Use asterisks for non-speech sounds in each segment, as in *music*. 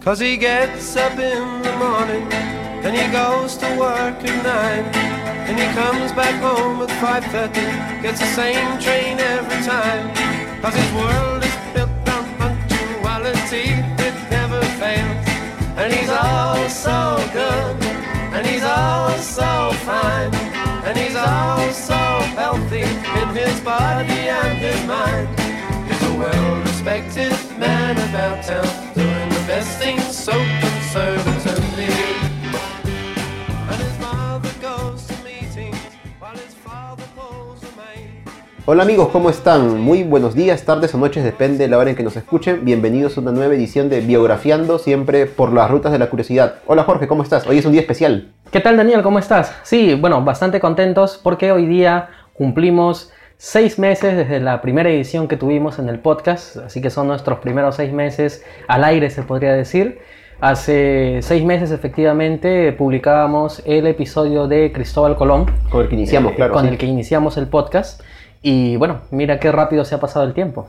Cause he gets up in the morning and he goes to work at nine. And he comes back home at 5.30, gets the same train every time. Cause his world is built on punctuality, it never fails. And he's all so good, and he's all so fine. And he's all so healthy in his body and his mind. He's a well-respected man about town, things so conservatively. Hola amigos, ¿cómo están? Muy buenos días, tardes o noches, depende de la hora en que nos escuchen. Bienvenidos a una nueva edición de Biografiando, siempre por las rutas de la curiosidad. Hola Jorge, ¿cómo estás? Hoy es un día especial. ¿Qué tal Daniel? ¿Cómo estás? Sí, bueno, bastante contentos porque hoy día cumplimos seis meses desde la primera edición que tuvimos en el podcast, así que son nuestros primeros seis meses al aire, se podría decir. Hace seis meses efectivamente publicábamos el episodio de Cristóbal Colón. Con el que iniciamos, eh, claro. Con sí. el que iniciamos el podcast. Y bueno, mira qué rápido se ha pasado el tiempo.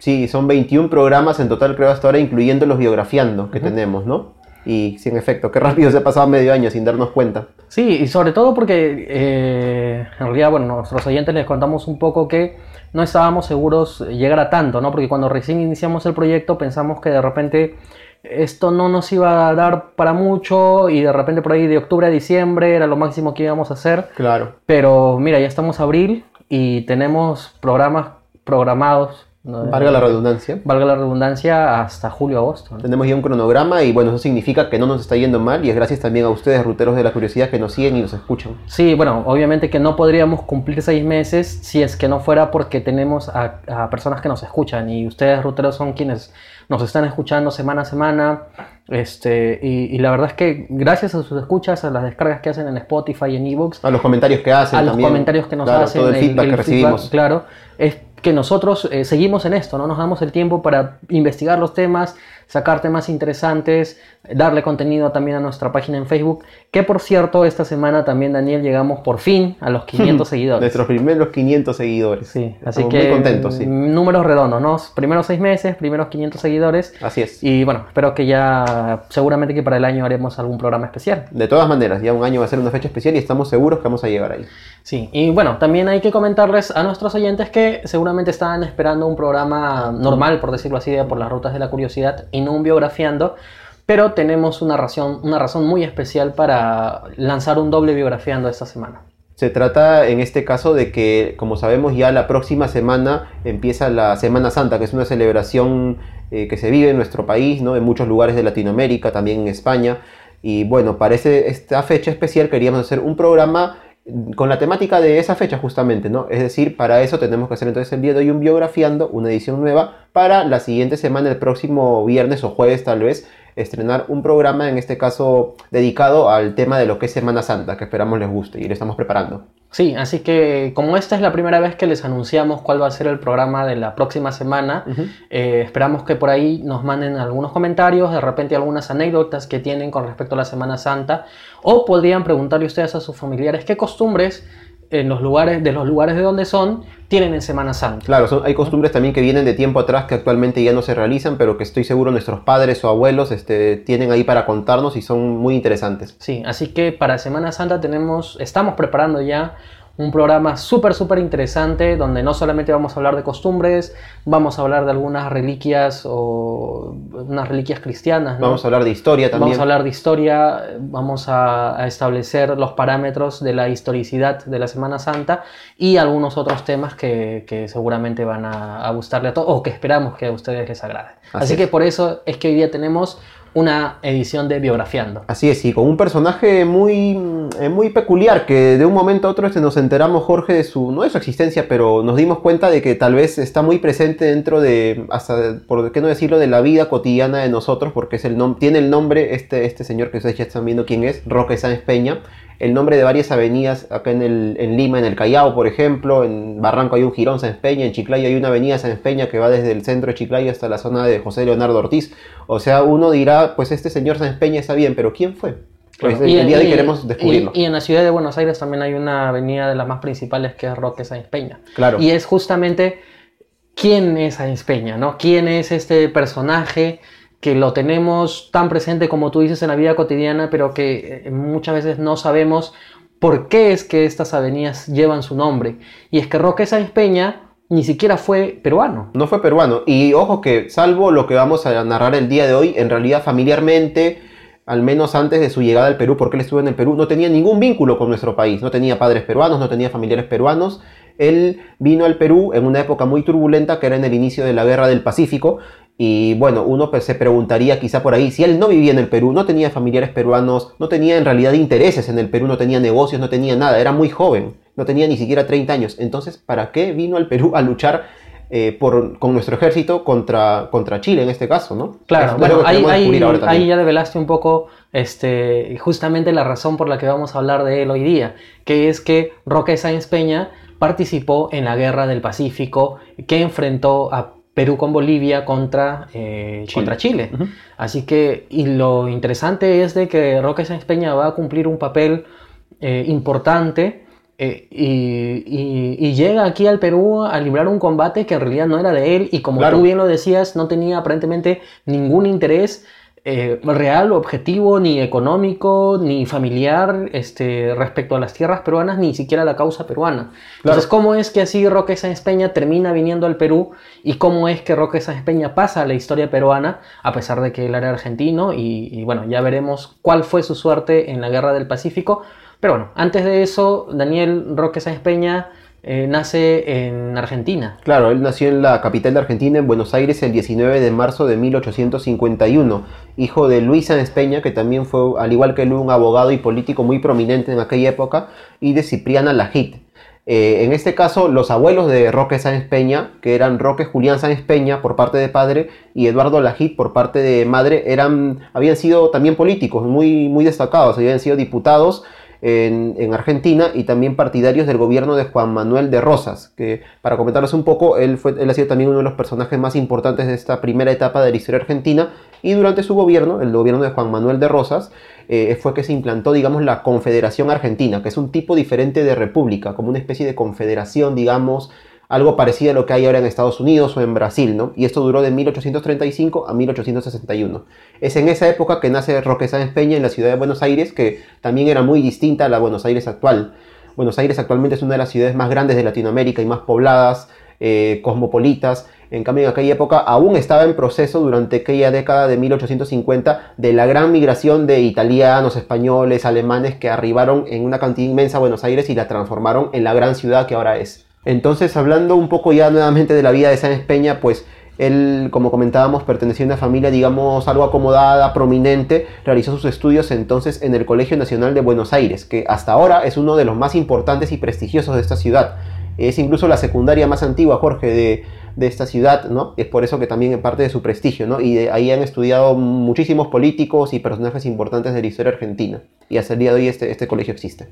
Sí, son 21 programas en total creo hasta ahora, incluyendo los biografiando que tenemos, ¿no? Y sí, en efecto, qué rápido se ha pasado medio año sin darnos cuenta. Sí, y sobre todo porque eh, en realidad, bueno, nuestros oyentes les contamos un poco que no estábamos seguros llegar a tanto, ¿no? Porque cuando recién iniciamos el proyecto pensamos que de repente esto no nos iba a dar para mucho y de repente por ahí de octubre a diciembre era lo máximo que íbamos a hacer. Claro. Pero mira, ya estamos abril y tenemos programas programados, ¿no? Valga la redundancia. valga la redundancia, hasta julio-agosto. ¿no? Tenemos ya un cronograma y bueno, eso significa que no nos está yendo mal y es gracias también a ustedes, ruteros de la curiosidad, que nos siguen y nos escuchan. Sí, bueno, obviamente que no podríamos cumplir seis meses si es que no fuera porque tenemos a, a personas que nos escuchan y ustedes, ruteros, son quienes nos están escuchando semana a semana. Este, y, y la verdad es que gracias a sus escuchas, a las descargas que hacen en Spotify y en ebooks, A los comentarios que hacen a los también. comentarios que nos Claro, hacen, Todo el feedback que recibimos. claro, es que nosotros eh, seguimos en esto, ¿no? Nos damos el tiempo para investigar los temas, sacar temas interesantes, darle contenido también a nuestra página en Facebook, que por cierto, esta semana también, Daniel, llegamos por fin a los *laughs* 500 seguidores. Nuestros primeros 500 seguidores. Sí, así Estamos que muy contentos, sí. mm, números redondos, ¿no? Primeros seis meses, primeros 500 seguidores. Así es. Y bueno, espero que ya, seguramente que para el año haremos algún programa especial. De todas maneras, ya un año va a ser una fecha especial y estamos seguros que vamos a llegar ahí. Sí, y bueno, también hay que comentarles a nuestros oyentes que seguramente estaban esperando un programa normal, por decirlo así, de por las rutas de la curiosidad y no un biografiando, pero tenemos una razón, una razón muy especial para lanzar un doble biografiando esta semana. Se trata en este caso de que, como sabemos, ya la próxima semana empieza la Semana Santa, que es una celebración eh, que se vive en nuestro país, ¿no? en muchos lugares de Latinoamérica, también en España. Y bueno, para esta fecha especial queríamos hacer un programa con la temática de esa fecha justamente, ¿no? Es decir, para eso tenemos que hacer entonces el día de hoy un biografiando, una edición nueva, para la siguiente semana, el próximo viernes o jueves tal vez, estrenar un programa, en este caso dedicado al tema de lo que es Semana Santa, que esperamos les guste y lo estamos preparando. Sí, así que como esta es la primera vez que les anunciamos cuál va a ser el programa de la próxima semana, eh, esperamos que por ahí nos manden algunos comentarios, de repente algunas anécdotas que tienen con respecto a la Semana Santa, o podrían preguntarle ustedes a sus familiares qué costumbres en los lugares, de los lugares de donde son tienen en Semana Santa. Claro, son- hay costumbres también que vienen de tiempo atrás que actualmente ya no se realizan, pero que estoy seguro nuestros padres o abuelos este, tienen ahí para contarnos y son muy interesantes. Sí, así que para Semana Santa tenemos, estamos preparando ya un programa súper, súper interesante donde no solamente vamos a hablar de costumbres, vamos a hablar de algunas reliquias o unas reliquias cristianas. ¿no? Vamos a hablar de historia también. Vamos a hablar de historia, vamos a, a establecer los parámetros de la historicidad de la Semana Santa y algunos otros temas que, que seguramente van a, a gustarle a todos o que esperamos que a ustedes les agrade. Así Así, es. que por eso es que hoy día tenemos una edición de Biografiando. Así es, y con un personaje muy, eh, muy peculiar que de un momento a otro este, nos enteramos, Jorge, de su, no de su existencia, pero nos dimos cuenta de que tal vez está muy presente dentro de, hasta, por qué no decirlo, de la vida cotidiana de nosotros, porque es el tiene el nombre, este, este señor que ustedes ya están viendo quién es, Roque Sáenz Peña, el nombre de varias avenidas acá en, el, en Lima, en el Callao, por ejemplo, en Barranco hay un Girón Sáenz Peña, en Chiclayo hay una avenida Sáenz Peña que va desde el centro de Chiclayo hasta la zona de José Leonardo Ortiz. O sea, uno dirá, pues este señor Sáenz Peña está bien, pero ¿quién fue? Pues el, Y- el día de hoy queremos descubrirlo. Y, y en la ciudad de Buenos Aires también hay una avenida de las más principales que es Roque Sáenz Peña. Claro. Y es justamente quién es Sáenz Peña, ¿no? ¿Quién es este personaje que lo tenemos tan presente como tú dices en la vida cotidiana, pero que eh, muchas veces no sabemos por qué es que estas avenidas llevan su nombre. Y es que Roque Sáenz Peña ni siquiera fue peruano. No fue peruano. Y ojo que, salvo lo que vamos a narrar el día de hoy, en realidad familiarmente, al menos antes de su llegada al Perú, porque él estuvo en el Perú, no tenía ningún vínculo con nuestro país. No tenía padres peruanos, no tenía familiares peruanos. Él vino al Perú en una época muy turbulenta, que era en el inicio de la Guerra del Pacífico, y bueno, uno pues, se preguntaría quizá por ahí, si él no vivía en el Perú, no tenía familiares peruanos, no tenía en realidad intereses en el Perú, no tenía negocios, no tenía nada, era muy joven, no tenía ni siquiera 30 años. Entonces, ¿para qué vino al Perú a luchar eh, por, con nuestro ejército contra, contra Chile en este caso, ¿no? Claro, bueno, ahí, ahí, ya develaste un poco este, justamente la razón por la que vamos a hablar de él hoy día, que es que Roque Sáenz Peña participó en la Guerra del Pacífico que enfrentó a Perú con Bolivia contra eh, Chile. Contra Chile. Así que, y lo interesante es de que Roque Sáenz Peña va a cumplir un papel eh, importante eh, y, llega aquí al Perú a librar un combate que en realidad no era de él y como tú bien lo decías, no tenía aparentemente ningún interés eh, real, objetivo, ni económico, ni familiar este, respecto a las tierras peruanas, ni siquiera la causa peruana. Entonces, ¿cómo es que así Roque Sáenz Peña termina viniendo al Perú y cómo es que Roque Sáenz Peña pasa a la historia peruana, a pesar de que él era argentino? Y, y bueno, ya veremos cuál fue su suerte en la Guerra del Pacífico. Pero bueno, antes de eso, Daniel Roque Sáenz Peña eh, nace en Argentina. Claro, él nació en la capital de Argentina, en Buenos Aires, el 19 de marzo de 1851, hijo de Luis Sáenz Peña, que también fue, al igual que él, un abogado y político muy prominente en aquella época, y de Cipriana Lajit. Eh, en este caso, los abuelos de Roque Sáenz Peña, que eran Roque Julián Sáenz Peña por parte de padre y Eduardo Lajit por parte de madre, eran, habían sido también políticos muy, muy destacados, habían sido diputados en, Argentina y también partidarios del gobierno de Juan Manuel de Rosas, que para comentarles un poco, él, fue, él ha sido también uno de los personajes más importantes de esta primera etapa de la historia argentina y durante su gobierno, el gobierno de Juan Manuel de Rosas, eh, fue que se implantó, digamos, la Confederación Argentina, que es un tipo diferente de república, como una especie de confederación, digamos, algo parecido a lo que hay ahora en Estados Unidos o en Brasil, ¿no? Y esto duró de 1835 a 1861. Es en esa época que nace Roque Sáenz Peña en la ciudad de Buenos Aires, que también era muy distinta a la Buenos Aires actual. Buenos Aires actualmente es una de las ciudades más grandes de Latinoamérica y más pobladas, eh, cosmopolitas. En cambio, en aquella época aún estaba en proceso durante aquella década de 1850 de la gran migración de italianos, españoles, alemanes que arribaron en una cantidad inmensa a Buenos Aires y la transformaron en la gran ciudad que ahora es. Entonces, hablando un poco ya nuevamente de la vida de Sáenz Peña, pues él, como comentábamos, pertenecía a una familia, digamos, algo acomodada, prominente, realizó sus estudios entonces en el Colegio Nacional de Buenos Aires, que hasta ahora es uno de los más importantes y prestigiosos de esta ciudad. Es incluso la secundaria más antigua, Jorge, de, esta ciudad, ¿no? Es por eso que también es parte de su prestigio, ¿no? Y ahí han estudiado muchísimos políticos y personajes importantes de la historia argentina. Y hasta el día de hoy este, este colegio existe.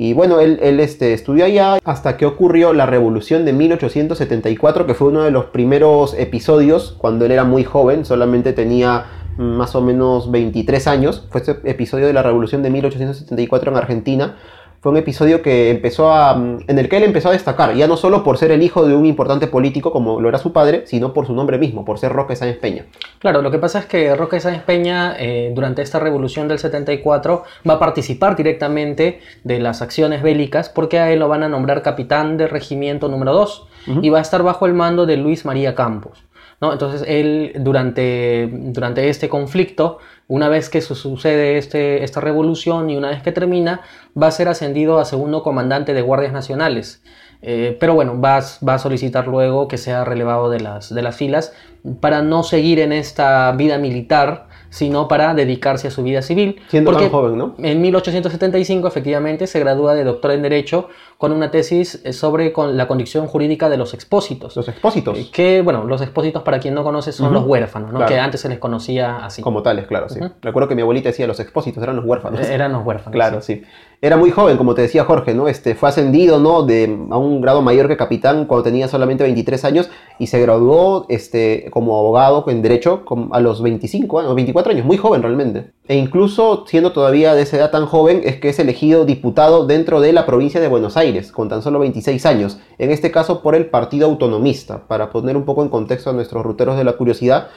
Y bueno, él, este, estudió allá hasta que ocurrió la revolución de 1874, que fue uno de los primeros episodios cuando él era muy joven, solamente tenía más o menos 23 años. Fue este episodio de la revolución de 1874 en Argentina, fue un episodio que empezó a, mm, en el que él empezó a destacar, ya no solo por ser el hijo de un importante político como lo era su padre, sino por su nombre mismo, por ser Roque Sáenz Peña. Claro, lo que pasa es que Roque Sáenz Peña eh, durante esta revolución del 74 va a participar directamente de las acciones bélicas porque a él lo van a nombrar capitán del regimiento número 2 y va a estar bajo el mando de Luis María Campos. ¿No? Entonces él durante, durante este conflicto una vez que sucede este, esta revolución y una vez que termina, va a ser ascendido a segundo comandante de guardias nacionales. Eh, pero bueno, va, va, a solicitar luego que sea relevado de las, de las filas para no seguir en esta vida militar sino para dedicarse a su vida civil. Siendo tan joven, ¿no? En 1875, efectivamente, se gradúa de doctor en Derecho con una tesis eh, sobre con la condición jurídica de los expósitos. Los expósitos. Eh, que, bueno, los expósitos, para quien no conoce, son los huérfanos, ¿no? Que antes se les conocía así. Como tales, claro, sí. Recuerdo que mi abuelita decía los expósitos, eran los huérfanos. Eran los huérfanos. Claro, sí. Era muy joven, como te decía Jorge, ¿no? Este, fue ascendido, ¿no? De, a un grado mayor que capitán cuando tenía solamente 23 años y se graduó este, como abogado en Derecho a los 25 años, 24 años, muy joven realmente. E incluso siendo todavía de esa edad tan joven, es que es elegido diputado dentro de la provincia de Buenos Aires, con tan solo 26 años, en este caso por el Partido Autonomista. Para poner un poco en contexto a nuestros ruteros de la curiosidad,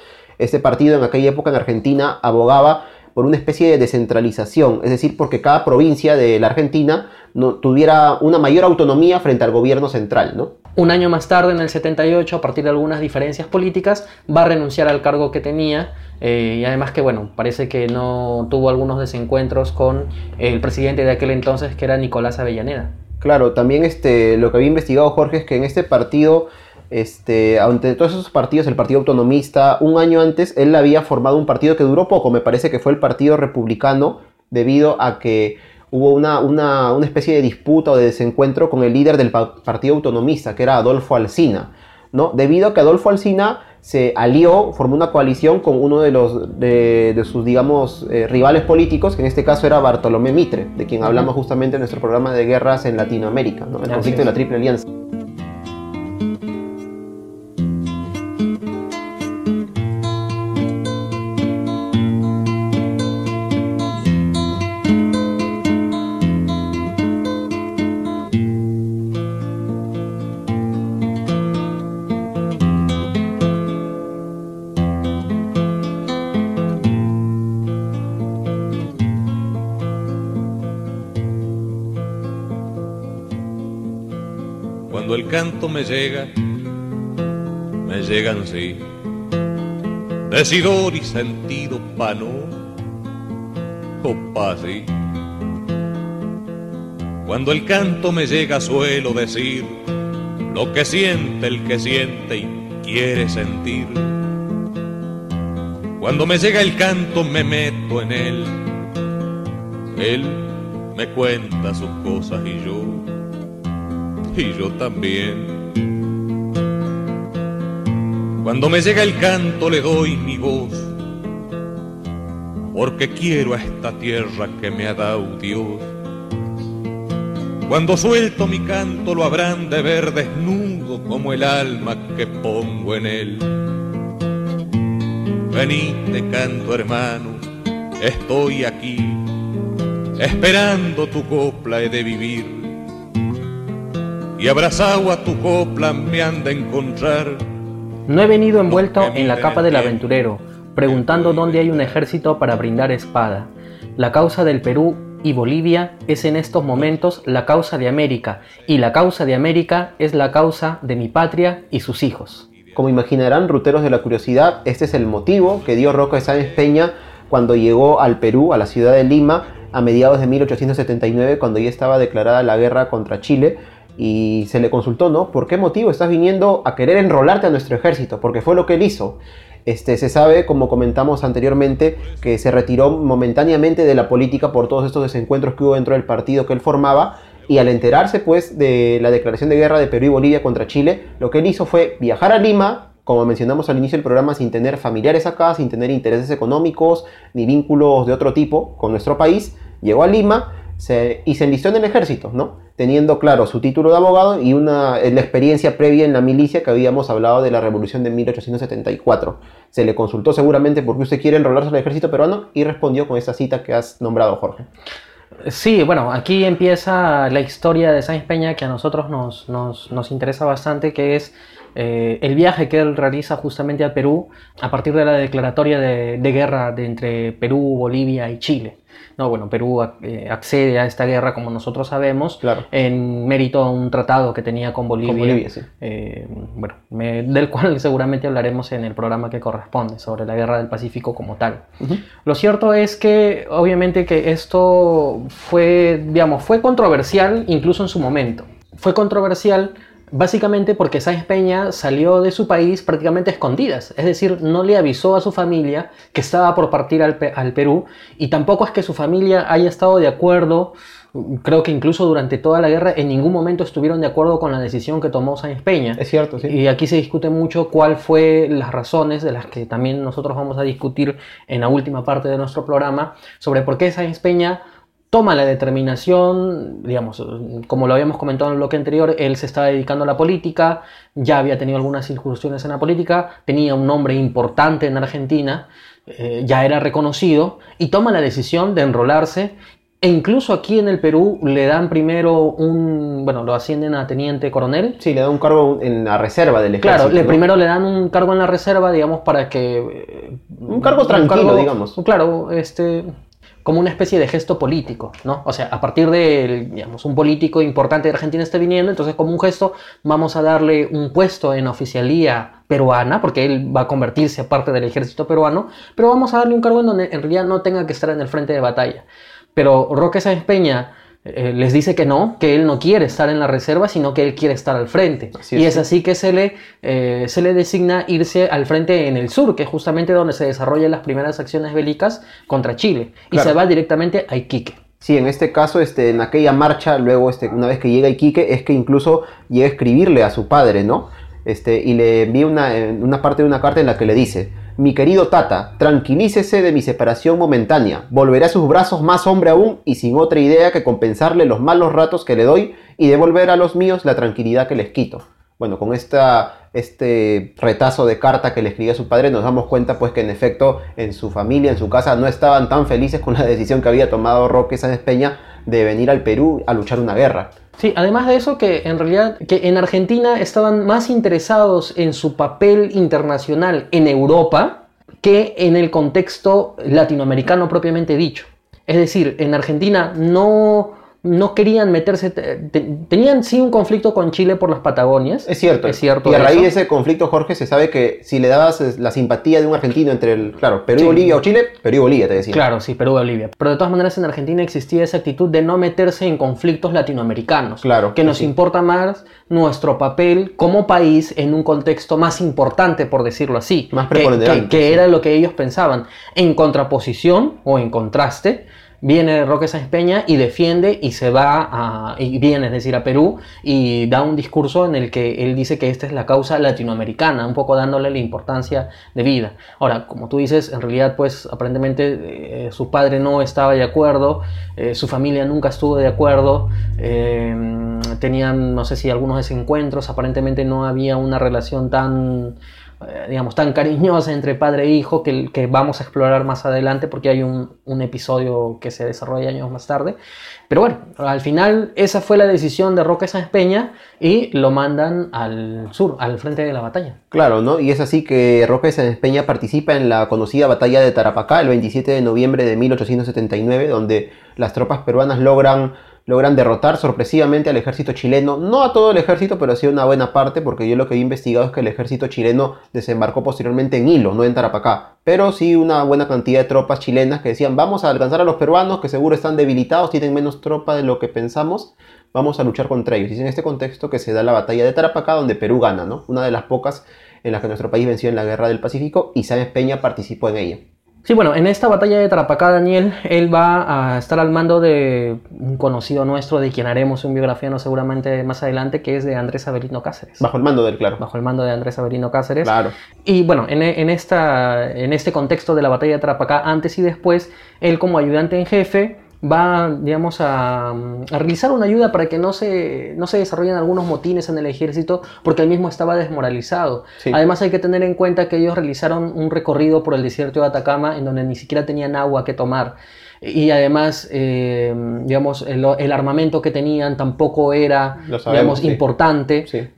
Este partido en aquella época en Argentina abogaba por una especie de descentralización, es decir, porque cada provincia de la Argentina no, tuviera una mayor autonomía frente al gobierno central, ¿no? Un año más tarde, en el 78, a partir de algunas diferencias políticas, va a renunciar al cargo que tenía eh, y además que, bueno, parece que no tuvo algunos desencuentros con el presidente de aquel entonces, que era Nicolás Avellaneda. Claro, también este, lo que había investigado Jorge es que en este partido, este, ante todos esos partidos, el Partido Autonomista, un año antes, él había formado un partido que duró poco, me parece que fue el Partido Republicano, debido a que hubo una, una, una, especie de disputa o de desencuentro con el líder del Partido Autonomista, que era Adolfo Alsina, ¿no? Debido a que Adolfo Alsina se alió, formó una coalición con uno de, los, de, sus, digamos, eh, rivales políticos, que en este caso era Bartolomé Mitre, de quien hablamos justamente en nuestro programa de guerras en Latinoamérica, ¿no? el conflicto de la Triple Alianza. Canto me llega, me llegan sí, decidor y sentido pano, o sí. Cuando el canto me llega suelo decir lo que siente el que siente y quiere sentir. Cuando me llega el canto me meto en él, él me cuenta sus cosas y yo y yo también. Cuando me llega el canto le doy mi voz, porque quiero a esta tierra que me ha dado Dios. Cuando suelto mi canto lo habrán de ver desnudo como el alma que pongo en él. Venite canto hermano, estoy aquí, esperando tu copla he de vivir y abrazado a tu copla me han de encontrar. No he venido envuelto en la capa del aventurero, preguntando dónde hay un ejército para brindar espada. La causa del Perú y Bolivia es en estos momentos la causa de América, y la causa de América es la causa de mi patria y sus hijos. Como imaginarán, ruteros de la curiosidad, este es el motivo que dio Roca de Sáenz Peña cuando llegó al Perú, a la ciudad de Lima, a mediados de 1879, cuando ya estaba declarada la guerra contra Chile, y se le consultó, ¿no? ¿Por qué motivo estás viniendo a querer enrolarte a nuestro ejército? Porque fue lo que él hizo. Este, se sabe, como comentamos anteriormente, que se retiró momentáneamente de la política por todos estos desencuentros que hubo dentro del partido que él formaba. Y al enterarse, pues, de la declaración de guerra de Perú y Bolivia contra Chile, lo que él hizo fue viajar a Lima, como mencionamos al inicio del programa, sin tener familiares acá, sin tener intereses económicos ni vínculos de otro tipo con nuestro país. Llegó a Lima y se enlistó en el ejército, ¿no? Teniendo claro su título de abogado y una, la experiencia previa en la milicia que habíamos hablado de la revolución de 1874. Se le consultó seguramente por qué usted quiere enrolarse al ejército peruano y respondió con esa cita que has nombrado, Jorge. Sí, bueno, aquí empieza la historia de Sáenz Peña que a nosotros nos, nos, nos interesa bastante, que es eh, el viaje que él realiza justamente a Perú a partir de la declaratoria de, guerra de entre Perú, Bolivia y Chile. No, bueno, Perú eh, accede a esta guerra, como nosotros sabemos, en mérito a un tratado que tenía con Bolivia, eh, bueno, del cual *laughs* seguramente hablaremos en el programa que corresponde, sobre la guerra del Pacífico como tal. Lo cierto es que, obviamente, que esto fue, digamos, fue controversial incluso en su momento. Fue controversial Básicamente porque Sáenz Peña salió de su país prácticamente escondidas, es decir, no le avisó a su familia que estaba por partir al, Perú y tampoco es que su familia haya estado de acuerdo, creo que incluso durante toda la guerra en ningún momento estuvieron de acuerdo con la decisión que tomó Sáenz Peña. Es cierto, sí. Y aquí se discute mucho cuál fue las razones de las que también nosotros vamos a discutir en la última parte de nuestro programa sobre por qué Sáenz Peña toma la determinación, digamos, como lo habíamos comentado en el bloque anterior, él se estaba dedicando a la política, ya había tenido algunas incursiones en la política, tenía un nombre importante en Argentina, eh, ya era reconocido, y toma la decisión de enrolarse E incluso aquí en el Perú le dan primero un, bueno, lo ascienden a teniente coronel. Sí, le dan un cargo en la reserva del ejército. Claro, le, ¿no? primero le dan un cargo en la reserva, digamos, para que... eh, Un cargo tranquilo, digamos. Claro, este, como una especie de gesto político, ¿no? O sea, a partir de, digamos, un político importante de Argentina esté viniendo, entonces como un gesto vamos a darle un puesto en oficialía peruana, porque él va a convertirse parte del ejército peruano, pero vamos a darle un cargo en donde en realidad no tenga que estar en el frente de batalla. Pero Roque Sáenz Peña eh, les dice que no, que él no quiere estar en la reserva, sino que él quiere estar al frente. Así y es, es sí. así que se le, eh, se le designa irse al frente en el sur, que es justamente donde se desarrollan las primeras acciones bélicas contra Chile. Y Claro. se va directamente a Iquique. Sí, en este caso, este, en aquella marcha, luego, este, una vez que llega a Iquique, es que incluso llega a escribirle a su padre, ¿no? Este, y le envía una, eh, una parte de una carta en la que le dice, mi querido Tata, tranquilícese de mi separación momentánea, volveré a sus brazos más hombre aún y sin otra idea que compensarle los malos ratos que le doy y devolver a los míos la tranquilidad que les quito. Bueno, con esta, este retazo de carta que le escribía su padre nos damos cuenta pues que en efecto en su familia, en su casa, no estaban tan felices con la decisión que había tomado Roque Sáenz Peña de venir al Perú a luchar una guerra. Sí, además de eso que en realidad que en Argentina estaban más interesados en su papel internacional en Europa que en el contexto latinoamericano propiamente dicho. Es decir, en Argentina no, no querían meterse, te- te- tenían sí un conflicto con Chile por las Patagonias. Es cierto. Es cierto Y a raíz eso. de ese conflicto, Jorge, se sabe que si le dabas la simpatía de un argentino entre el, claro, Perú y Sí. Bolivia o Chile, Perú y Bolivia, te decía. Claro, sí, Perú y Bolivia. Pero de todas maneras en Argentina existía esa actitud de no meterse en conflictos latinoamericanos. Claro, Que nos sí. importa más nuestro papel como país en un contexto más importante, por decirlo así. Más que- preponderante, Que, que sí. era lo que ellos pensaban. En contraposición o en contraste, viene Roque Sáenz Peña y defiende y se va a, y viene, es decir, a Perú y da un discurso en el que él dice que esta es la causa latinoamericana, un poco dándole la importancia de vida. Ahora, como tú dices, en realidad, pues aparentemente eh, su padre no estaba de acuerdo, eh, su familia nunca estuvo de acuerdo, eh, tenían, no sé si algunos desencuentros, aparentemente no había una relación tan digamos, tan cariñosa entre padre e hijo que, que vamos a explorar más adelante porque hay un, un episodio que se desarrolla años más tarde. Pero bueno, al final esa fue la decisión de Roque Sáenz Peña y lo mandan al sur, al frente de la batalla. Claro, ¿no? Y es así que Roque Sáenz Peña participa en la conocida batalla de Tarapacá el 27 de noviembre de 1879, donde las tropas peruanas logran, logran derrotar sorpresivamente al ejército chileno. No a todo el ejército, pero sí a una buena parte, porque yo lo que he investigado es que el ejército chileno desembarcó posteriormente en Hilo, no en Tarapacá. Pero sí una buena cantidad de tropas chilenas que decían, vamos a alcanzar a los peruanos, que seguro están debilitados, tienen menos tropa de lo que pensamos. Vamos a luchar contra ellos. Y es en este contexto que se da la batalla de Tarapacá, donde Perú gana, ¿no? Una de las pocas en las que nuestro país venció en la Guerra del Pacífico y Sáenz Peña participó en ella. Sí, bueno, en esta batalla de Tarapacá, Daniel, él va a estar al mando de un conocido nuestro, de quien haremos un biografiano seguramente más adelante, que es de Andrés Avelino Cáceres. Bajo el mando del claro. Bajo el mando de Andrés Avelino Cáceres. Claro. Y bueno, en, en esta, en este contexto de la batalla de Tarapacá, antes y después, él como ayudante en jefe va, digamos, a, a realizar una ayuda para que no se, no se desarrollen algunos motines en el ejército, porque él mismo estaba desmoralizado. Sí. Además hay que tener en cuenta que ellos realizaron un recorrido por el desierto de Atacama en donde ni siquiera tenían agua que tomar. Y además, eh, digamos, el, el armamento que tenían tampoco era, sabemos, digamos, sí. importante. Sí.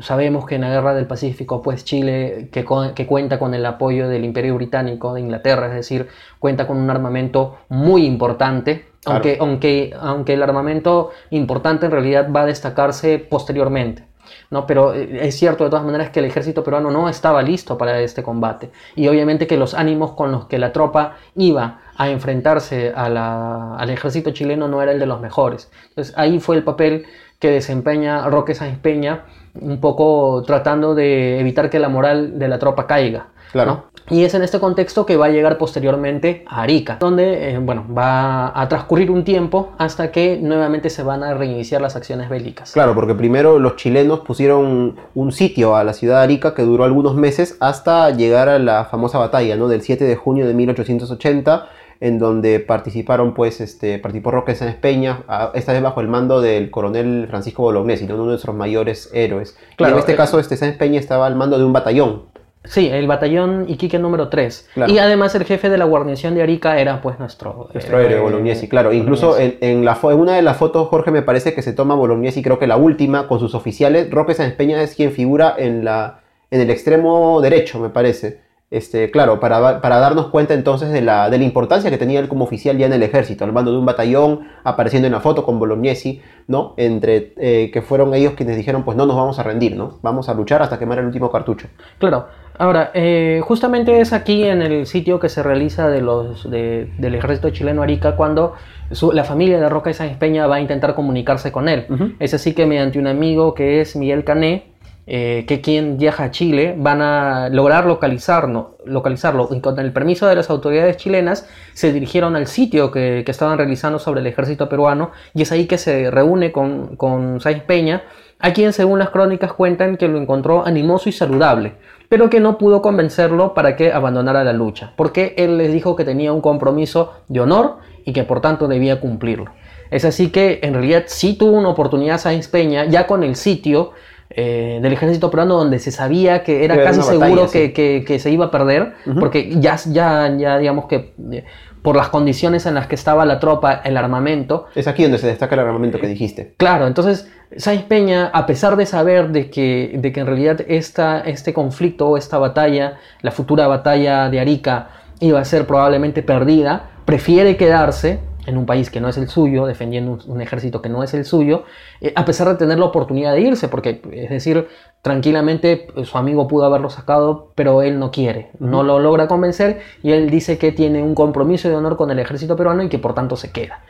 Sabemos que en la guerra del Pacífico, pues Chile, que, que cuenta con el apoyo del Imperio Británico, de Inglaterra, es decir, cuenta con un armamento muy importante, Claro. aunque, aunque, aunque el armamento importante en realidad va a destacarse posteriormente. ¿no? Pero eh, es cierto de todas maneras que el ejército peruano no estaba listo para este combate. Y obviamente que los ánimos con los que la tropa iba a enfrentarse a la- al ejército chileno no era el de los mejores. Entonces ahí fue el papel que desempeña Roque Sáenz Peña, un poco tratando de evitar que la moral de la tropa caiga. Claro. ¿no? Y es en este contexto que va a llegar posteriormente a Arica, donde eh, bueno, va a transcurrir un tiempo hasta que nuevamente se van a reiniciar las acciones bélicas. Claro, porque primero los chilenos pusieron un sitio a la ciudad de Arica que duró algunos meses hasta llegar a la famosa batalla, ¿no? Del 7 de junio de 1880, en donde participaron, pues, este, participó Roque Sáenz Peña, a- esta vez bajo el mando del coronel Francisco Bolognesi, ¿no? uno de nuestros mayores héroes. y Claro, en este eh, caso, este Peña estaba al mando de un batallón. Sí, el batallón Iquique número 3. Claro. Y además el jefe de la guarnición de Arica era pues nuestro... Nuestro eh, héroe Bolognesi, claro. Incluso en, en la fo- en una de las fotos, Jorge, me parece que se toma Bolognesi, creo que la última, con sus oficiales. Roque Sáenz Peña es quien figura en, la, en el extremo derecho, me parece. Este, claro, para, para darnos cuenta entonces de la, de la importancia que tenía él como oficial ya en el ejército, al mando de un batallón, apareciendo en la foto con Bolognesi, ¿no? Entre eh, que fueron ellos quienes dijeron, pues no nos vamos a rendir, ¿no? Vamos a luchar hasta quemar el último cartucho. Claro. Ahora, eh, justamente es aquí en el sitio que se realiza de los, de- del ejército chileno Arica cuando su- la familia de Roca de Sáenz Peña va a intentar comunicarse con él. Es así que mediante un amigo que es Miguel Cané, eh, que quien viaja a Chile, van a lograr localizarlo, localizarlo y con el permiso de las autoridades chilenas se dirigieron al sitio que, que estaban realizando sobre el ejército peruano y es ahí que se reúne con, con Sáenz Peña, a quien según las crónicas cuentan que lo encontró animoso y saludable, pero que no pudo convencerlo para que abandonara la lucha, porque él les dijo que tenía un compromiso de honor y que por tanto debía cumplirlo. Es así que en realidad sí tuvo una oportunidad Sáenz Peña, ya con el sitio eh, del ejército peruano donde se sabía que era Que era casi seguro batalla, sí. que, que- que se iba a perder, Ujú. porque ya, ya, ya digamos que eh, por las condiciones en las que estaba la tropa, el armamento, Es aquí donde se destaca el armamento que dijiste. Claro, entonces Sáenz Peña, a pesar de saber de que, de que en realidad esta, este conflicto, esta batalla, la futura batalla de Arica iba a ser probablemente perdida, prefiere quedarse en un país que no es el suyo, defendiendo un, un ejército que no es el suyo, eh, a pesar de tener la oportunidad de irse, porque es decir, tranquilamente eh, su amigo pudo haberlo sacado, pero él no quiere, no lo logra convencer y él dice que tiene un compromiso de honor con el ejército peruano y que por tanto se queda.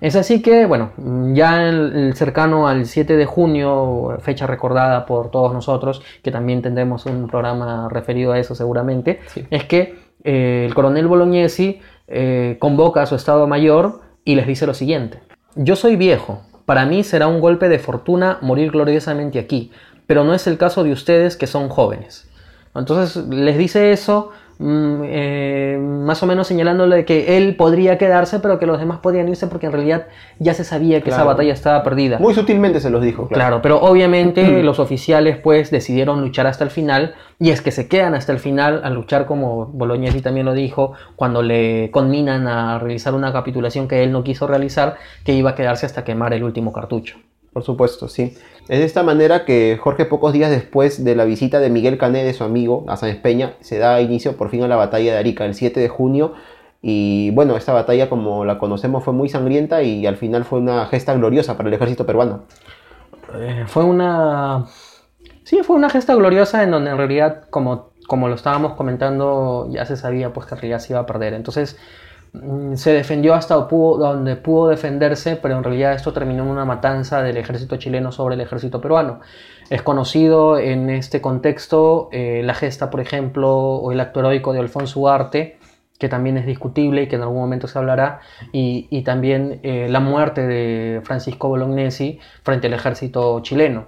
Es así que, bueno, ya el, el cercano al 7 de junio, fecha recordada por todos nosotros, que también tendremos un programa referido a eso seguramente, Sí. es que eh, el coronel Bolognesi eh, convoca a su Estado Mayor y les dice lo siguiente. Yo soy viejo, para mí será un golpe de fortuna morir gloriosamente aquí, pero no es el caso de ustedes que son jóvenes. Entonces les dice eso, eh, más o menos señalándole que él podría quedarse, pero que los demás podían irse porque en realidad ya se sabía que esa batalla estaba perdida. Muy sutilmente se los dijo. Claro, pero obviamente *clears throat* los oficiales pues decidieron luchar hasta el final y es que se quedan hasta el final a luchar como Bolognesi también lo dijo cuando le conminan a realizar una capitulación que él no quiso realizar, que iba a quedarse hasta quemar el último cartucho. Por supuesto, sí. Es de esta manera que Jorge, pocos días después de la visita de Miguel Cané de su amigo a Sáenz Peña, se da inicio por fin a la batalla de Arica el 7 de junio. Y bueno, esta batalla, como la conocemos, fue muy sangrienta y al final fue una gesta gloriosa para el ejército peruano. Eh, fue una... Sí, fue una gesta gloriosa en donde en realidad, como, como lo estábamos comentando, ya se sabía pues que en realidad se iba a perder. Entonces se defendió hasta donde pudo defenderse, pero en realidad esto terminó en una matanza del ejército chileno sobre el ejército peruano. Es conocido en este contexto eh, la gesta, por ejemplo, o el acto heroico de Alfonso Ugarte, que también es discutible y que en algún momento se hablará, y, y también eh, la muerte de Francisco Bolognesi frente al ejército chileno.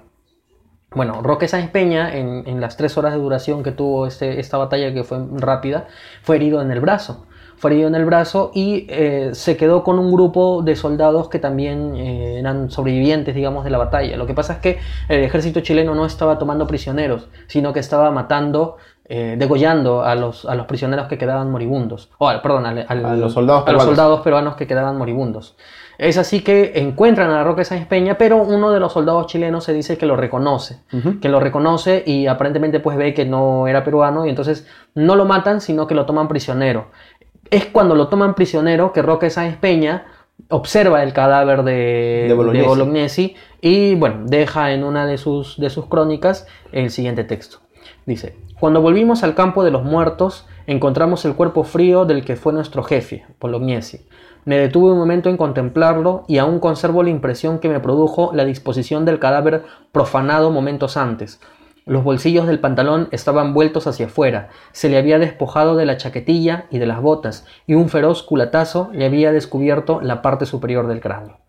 Bueno, Roque Sáenz Peña, en, en las tres horas de duración que tuvo este- esta batalla, que fue rápida, fue herido en el brazo. Herido en el brazo y eh, se quedó con un grupo de soldados que también eh, eran sobrevivientes, digamos, de la batalla. Lo que pasa es que el ejército chileno no estaba tomando prisioneros, sino que estaba matando, eh, degollando a los, a los prisioneros que quedaban moribundos. O, al- perdón, al- al- A los soldados a los peruanos. soldados peruanos que quedaban moribundos. Es así que encuentran a Roque Sáenz Peña, pero uno de los soldados chilenos se dice que lo reconoce, que lo reconoce y aparentemente pues ve que no era peruano y entonces no lo matan, sino que lo toman prisionero. Es cuando lo toman prisionero que Roque Sáenz Peña observa el cadáver de, De Bolognesi. de Bolognesi y bueno, deja en una de sus, de sus crónicas el siguiente texto. Dice, cuando volvimos al campo de los muertos, encontramos el cuerpo frío del que fue nuestro jefe, Bolognesi. Me detuve un momento en contemplarlo y aún conservo la impresión que me produjo la disposición del cadáver profanado momentos antes. Los bolsillos del pantalón estaban vueltos hacia afuera, se le había despojado de la chaquetilla y de las botas, y un feroz culatazo le había descubierto la parte superior del cráneo.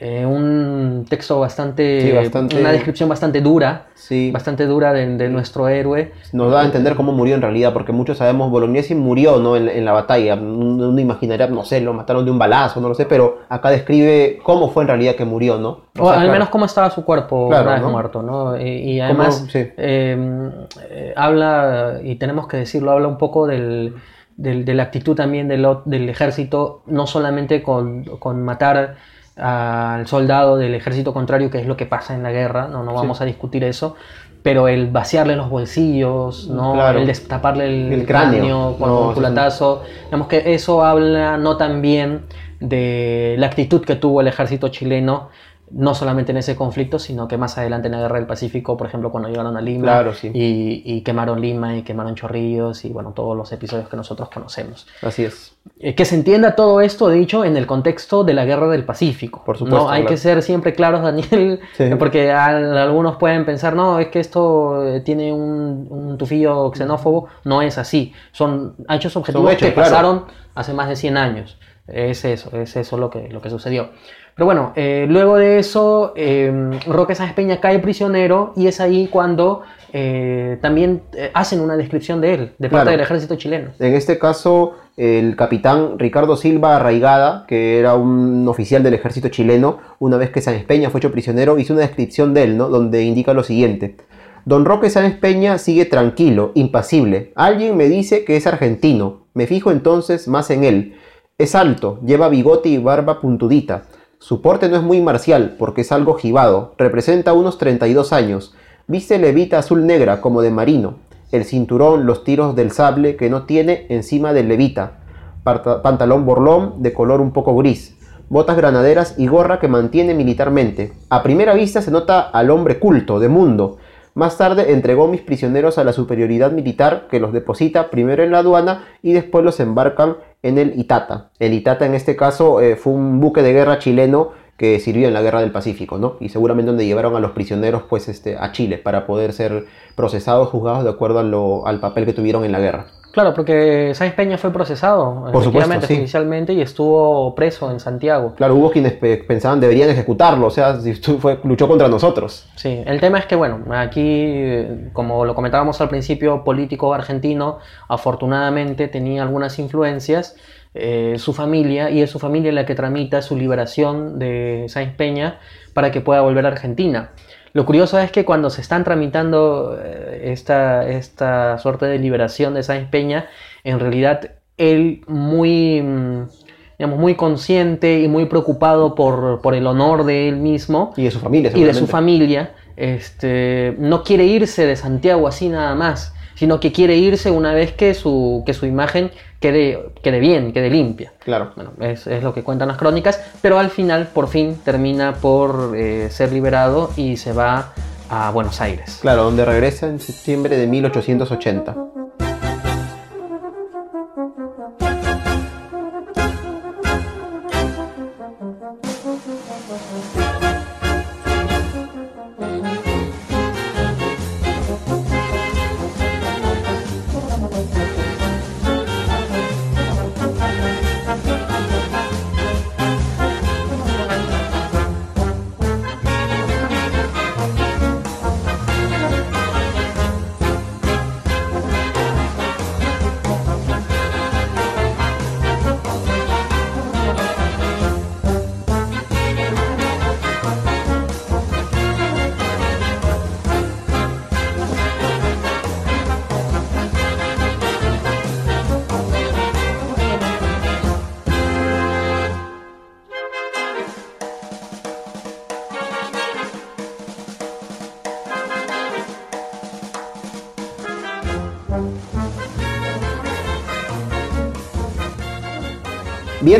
Eh, un texto bastante, Sí, bastante- una descripción bastante dura, Sí. bastante dura de, de nuestro héroe. Nos da a entender cómo murió en realidad, porque muchos sabemos, Bolognesi murió ¿no? en, en la batalla. Uno uno imaginaría, no sé, lo mataron de un balazo, no lo sé, pero acá describe cómo fue en realidad que murió, ¿no? O, sea, al claro. menos cómo estaba su cuerpo Claro, una vez ¿no? muerto, ¿no? Y, y además sí. eh, eh, habla, y tenemos que decirlo, habla un poco del, del- de la actitud también del, o- del ejército, no solamente con, con matar al soldado del ejército contrario, que es lo que pasa en la guerra, no, no vamos a discutir eso, pero el vaciarle los bolsillos, ¿no? Claro. el destaparle el, El cráneo. con No, un- culatazo, digamos que eso habla no tan bien de la actitud que tuvo el ejército chileno, no solamente en ese conflicto, sino que más adelante en la Guerra del Pacífico, por ejemplo, cuando llegaron a Lima Claro, sí. y, y quemaron Lima y quemaron Chorrillos y bueno, todos los episodios que nosotros conocemos. Así es. Eh, que se entienda todo esto, dicho, en el contexto de la Guerra del Pacífico. Por supuesto, ¿no? Hay claro. que ser siempre claros, Daniel, Sí. *laughs* porque al- algunos pueden pensar, no, es que esto eh, tiene un, un tufillo xenófobo. No es así. Son hechos objetivos hechos, que claro. pasaron hace más de 100 años. Es eso, es eso lo que, lo que sucedió. Pero bueno, eh, luego de eso, eh, Roque Sáenz Peña cae prisionero y es ahí cuando eh, también eh, hacen una descripción de él, de parte Claro. del ejército chileno. En este caso, el capitán Ricardo Silva Arraigada, que era un oficial del ejército chileno, una vez que Sáenz Peña fue hecho prisionero, hizo una descripción de él, ¿no? Donde indica lo siguiente. Don Roque Sáenz Peña sigue tranquilo, impasible. Alguien me dice que es argentino. Me fijo entonces más en él. Es alto, lleva bigote y barba puntudita. Su porte no es muy marcial, porque es algo jibado. Representa unos 32 años. Viste levita azul negra, como de marino. El cinturón, los tiros del sable que no tiene encima del levita. Pantalón borlón de color un poco gris. Botas granaderas y gorra que mantiene militarmente. A primera vista se nota al hombre culto, de mundo. Más tarde entregó mis prisioneros a la superioridad militar que los deposita primero en la aduana y después los embarcan en el Itata. El Itata en este caso eh, fue un buque de guerra chileno que sirvió en la guerra del Pacífico, ¿no? Y seguramente donde llevaron a los prisioneros pues este, a Chile para poder ser procesados, juzgados de acuerdo al papel que tuvieron en la guerra. Claro, porque Sáenz Peña fue procesado Por supuesto, efectivamente, sí. judicialmente y estuvo preso en Santiago. Claro, hubo quienes pe- pensaban deberían ejecutarlo, o sea, fue, luchó contra nosotros. Sí, el tema es que, bueno, aquí, como lo comentábamos al principio, político argentino, afortunadamente tenía algunas influencias, eh, su familia, y es su familia la que tramita su liberación de Sáenz Peña para que pueda volver a Argentina. Lo curioso es que cuando se están tramitando eh, esta, esta suerte de liberación de Sáenz Peña, en realidad él muy, mm, digamos, muy consciente y muy preocupado por, por el honor de él mismo, Y de su familia, y de su familia, este, no quiere irse de Santiago así nada más, sino que quiere irse una vez que su, que su imagen quede, quede bien, quede limpia. Claro. Bueno, es, es lo que cuentan las crónicas, pero al final, por fin, termina por eh, ser liberado y se va a Buenos Aires. Claro, donde regresa en septiembre de 1880.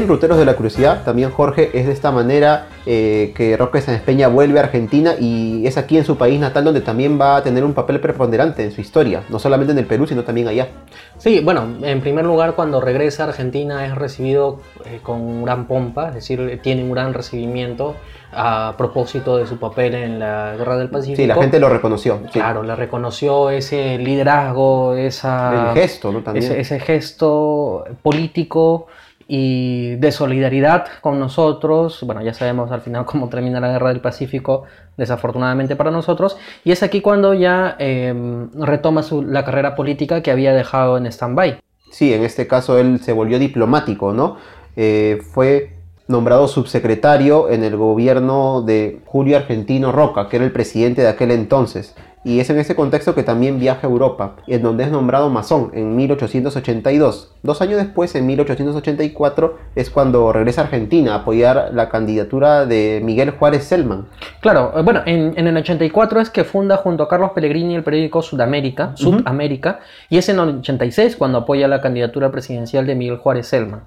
Ruteros de la curiosidad, también Jorge, es de esta manera eh, que Roque Sáenz Peña vuelve a Argentina y es aquí en su país natal donde también va a tener un papel preponderante en su historia, no solamente en el Perú, sino también allá. Sí, bueno, en primer lugar, cuando regresa a Argentina es recibido eh, con gran pompa, es decir, tiene un gran recibimiento a propósito de su papel en la Guerra del Pacífico. Sí, la gente lo reconoció. sí. Claro, le reconoció ese liderazgo, esa, El gesto, ¿no? También. ese, ese gesto político y de solidaridad con nosotros. Bueno, ya sabemos al final *laughs* cómo termina la guerra del Pacífico, desafortunadamente para nosotros. Y es aquí cuando ya em, retoma su, la carrera política que había dejado en stand-by. Sí, en este caso él se volvió diplomático, ¿no? Eh, fue nombrado subsecretario en el gobierno de Julio Argentino Roca, que era el presidente de aquel entonces. Y es en ese contexto que también viaja a Europa, en donde es nombrado masón en 1882. Dos años después, en 1884, es cuando regresa a Argentina a apoyar la candidatura de Miguel Juárez Selman. Claro, eh, bueno, en, el 84 es que funda junto a Carlos Pellegrini el periódico Sudamérica, Sudamérica, y es en el 86 cuando apoya la candidatura presidencial de Miguel Juárez Selman,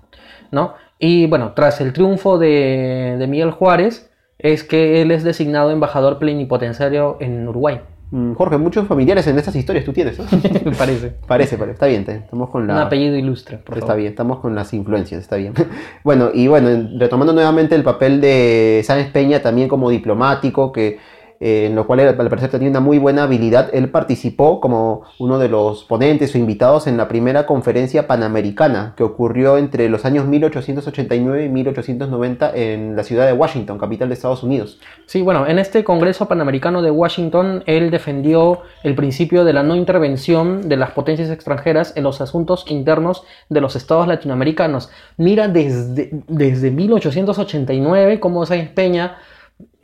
¿no? Y bueno, tras el triunfo de, de Miguel Juárez, es que él es designado embajador plenipotenciario en Uruguay. Mm, Jorge, muchos familiares en estas historias tú tienes, ¿no? *laughs* parece. Parece, parece. Está bien, estamos con la... Un apellido ilustre, por Está bien, estamos con las influencias, está bien. *laughs* bueno, y bueno, retomando nuevamente el papel de Sáenz Peña también como diplomático, que en lo cual al parecer tenía una muy buena habilidad. Él participó como uno de los ponentes o invitados en la primera conferencia panamericana que ocurrió entre los años 1889 y 1890 en la ciudad de Washington, capital de Estados Unidos. Sí, bueno, en este Congreso Panamericano de Washington, él defendió el principio de la no intervención de las potencias extranjeras en los asuntos internos de los estados latinoamericanos. Mira desde, desde 1889 cómo se Peña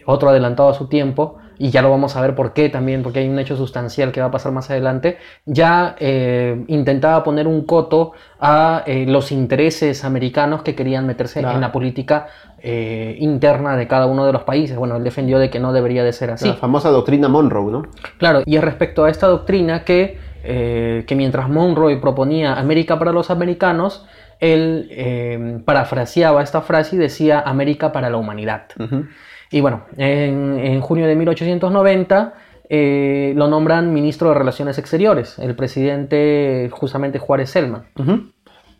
otro adelantado a su tiempo, y ya lo vamos a ver por qué también, porque hay un hecho sustancial que va a pasar más adelante, ya eh, intentaba poner un coto a eh, los intereses americanos que querían meterse en la política eh, interna de cada uno de los países. Bueno, él defendió de que no debería de ser así. La famosa doctrina Monroe, ¿no? Claro, y es respecto a esta doctrina que, que mientras Monroe proponía América para los americanos, él parafraseaba esta frase y decía América para la humanidad. Y bueno, en, junio de 1890 eh, lo nombran ministro de Relaciones Exteriores, el presidente justamente Juárez Selma.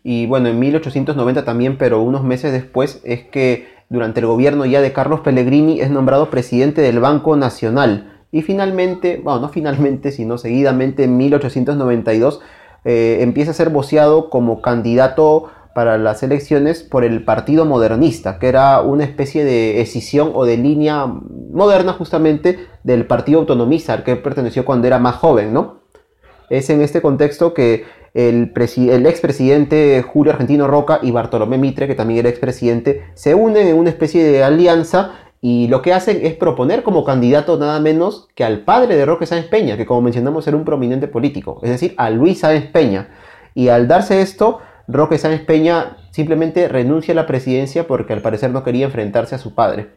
Y bueno, en 1890 también, pero unos meses después, es que durante el gobierno ya de Carlos Pellegrini es nombrado presidente del Banco Nacional. Y finalmente, bueno, no finalmente, sino seguidamente en 1892 eh, empieza a ser voceado como candidato para las elecciones por el Partido Modernista, que era una especie de escisión o de línea moderna justamente del Partido Autonomista al que perteneció cuando era más joven, ¿no? Es en este contexto que el, el expresidente Julio Argentino Roca y Bartolomé Mitre, que también era expresidente, se unen en una especie de alianza y lo que hacen es proponer como candidato nada menos que al padre de Roque Sáenz Peña, que como mencionamos era un prominente político, es decir, a Luis Sáenz Peña. Y al darse esto, Roque Sáenz Peña simplemente renuncia a la presidencia porque al parecer no quería enfrentarse a su padre.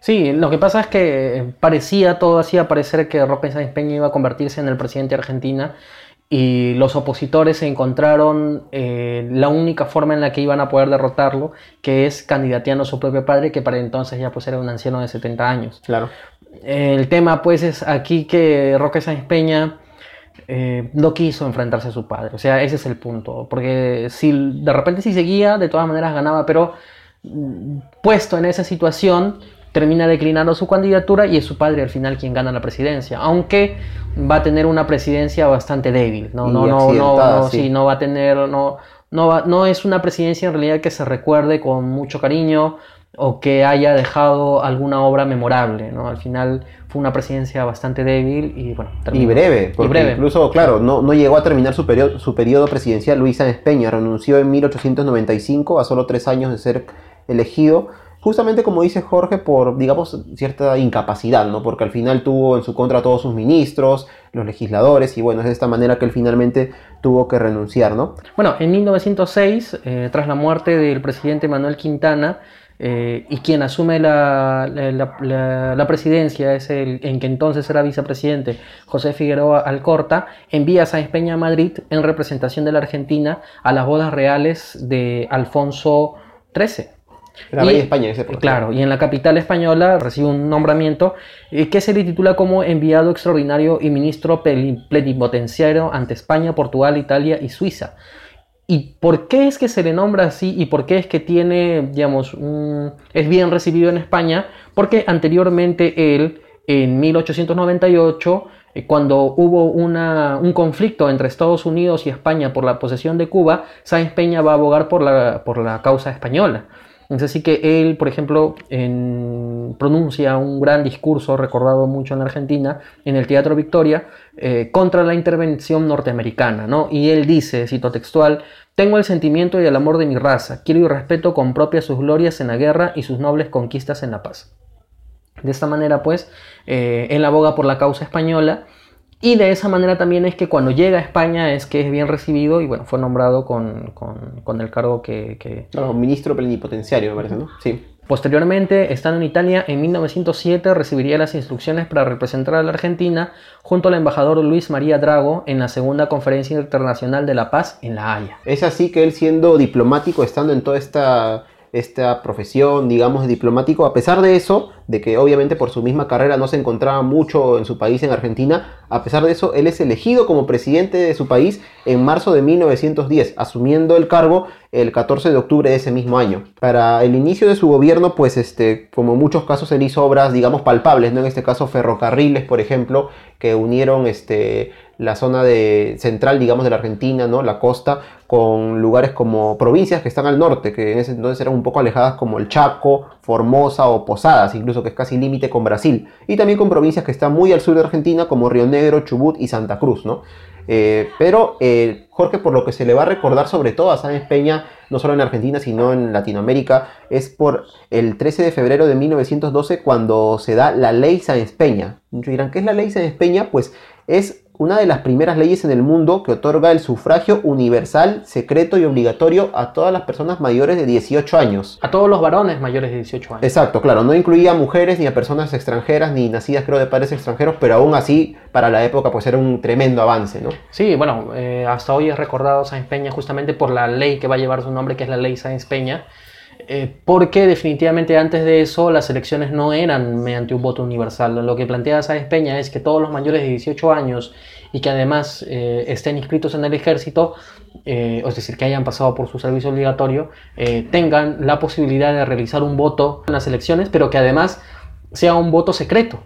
Sí, lo que pasa es que parecía, todo hacía parecer que Roque Sáenz Peña iba a convertirse en el presidente de Argentina y los opositores se encontraron eh, la única forma en la que iban a poder derrotarlo, que es candidateando a su propio padre, que para entonces ya pues era un anciano de 70 años. Claro. El tema pues es aquí que Roque Sáenz Peña eh, no quiso enfrentarse a su padre. O sea, ese es el punto. Porque si de repente si seguía, de todas maneras ganaba, pero mm, puesto en esa situación, termina declinando su candidatura y es su padre al final quien gana la presidencia. Aunque va a tener una presidencia bastante débil. No, no, no, no, sí. no va a tener, no, no, no es una presidencia en realidad que se recuerde con mucho cariño o que haya dejado alguna obra memorable, ¿no? Al final fue una presidencia bastante débil y bueno. Y breve, porque incluso, claro, no, no, llegó a terminar su periodo, su periodo presidencial. Luisa Espeña renunció en 1895 a solo tres años de ser elegido, justamente como dice Jorge, por, digamos, cierta incapacidad, ¿no? Porque al final tuvo en su contra a todos sus ministros, los legisladores, y bueno, es de esta manera que él finalmente tuvo que renunciar, ¿no? Bueno, en 1906, eh, tras la muerte del presidente Manuel Quintana, eh, y quien asume la, la, presidencia es el en que entonces era vicepresidente José Figueroa Alcorta, envía a Sáenz Peña a Madrid en representación de la Argentina a las bodas reales de Alfonso XIII. Era rey de España ese Claro, y en la capital española recibe un nombramiento eh, que se le titula como enviado extraordinario y ministro plenipotenciario ante España, Portugal, Italia y Suiza. ¿Y por qué es que se le nombra así y por qué es que tiene, digamos, es bien recibido en España? Porque anteriormente él, en 1898, eh, cuando hubo una, un conflicto entre Estados Unidos y España por la posesión de Cuba, Sáenz Peña va a abogar por la, por la causa española. Es así que él, por ejemplo, pronuncia un gran discurso recordado mucho en Argentina, en el Teatro Victoria, eh, contra la intervención norteamericana. ¿no? Y él dice, cito textual, tengo el sentimiento y el amor de mi raza, quiero y respeto con propia sus glorias en la guerra y sus nobles conquistas en la paz. De esta manera, pues, eh, él aboga por la causa española y de esa manera también es que cuando llega a España es que es bien recibido y bueno, fue nombrado con, con, el cargo que... que... ministro plenipotenciario, me parece, ¿no? Sí. Posteriormente, estando en Italia, en 1907 recibiría las instrucciones para representar a la Argentina junto al embajador Luis María Drago en la segunda Conferencia Internacional de la Paz en La Haya. Es así que él siendo diplomático, estando en toda esta esta profesión, digamos, de diplomático, a pesar de eso, de que obviamente por su misma carrera no se encontraba mucho en su país, en Argentina, a pesar de eso, él es elegido como presidente de su país en marzo de 1910, asumiendo el cargo el 14 de octubre de ese mismo año. Para el inicio de su gobierno, pues, este, como muchos casos, él hizo obras, digamos, palpables, ¿no? En este caso, ferrocarriles, por ejemplo, que unieron, este, la zona de, central, digamos, de la Argentina, ¿no? La costa, con lugares como provincias que están al norte, que en ese entonces eran un poco alejadas como el Chaco, Formosa o Posadas, incluso que es casi límite con Brasil. Y también con provincias que están muy al sur de Argentina, como Río Negro, Chubut y Santa Cruz, ¿no? Eh, pero eh, Jorge, por lo que se le va a recordar sobre todo a Sáenz Peña, no solo en Argentina, sino en Latinoamérica, es por el 13 de febrero de 1912 cuando se da la ley Sáenz Peña. Muchos dirán, ¿qué es la ley Sáenz Peña? Pues es una de las primeras leyes en el mundo que otorga el sufragio universal, secreto y obligatorio a todas las personas mayores de 18 años. A todos los varones mayores de 18 años. Exacto, claro, no incluía a mujeres ni a personas extranjeras ni nacidas creo de padres extranjeros, pero aún así para la época pues era un tremendo avance, ¿no? Sí, bueno, eh, hasta hoy es recordado Sáenz Peña justamente por la ley que va a llevar su nombre, que es la ley Sáenz Peña. Eh, porque definitivamente antes de eso las elecciones no eran mediante un voto universal. Lo que plantea Sáenz Peña es que todos los mayores de 18 años y que además eh, estén inscritos en el ejército, eh, es decir, que hayan pasado por su servicio obligatorio, tengan la posibilidad de realizar un voto en las elecciones, pero que además sea un voto secreto.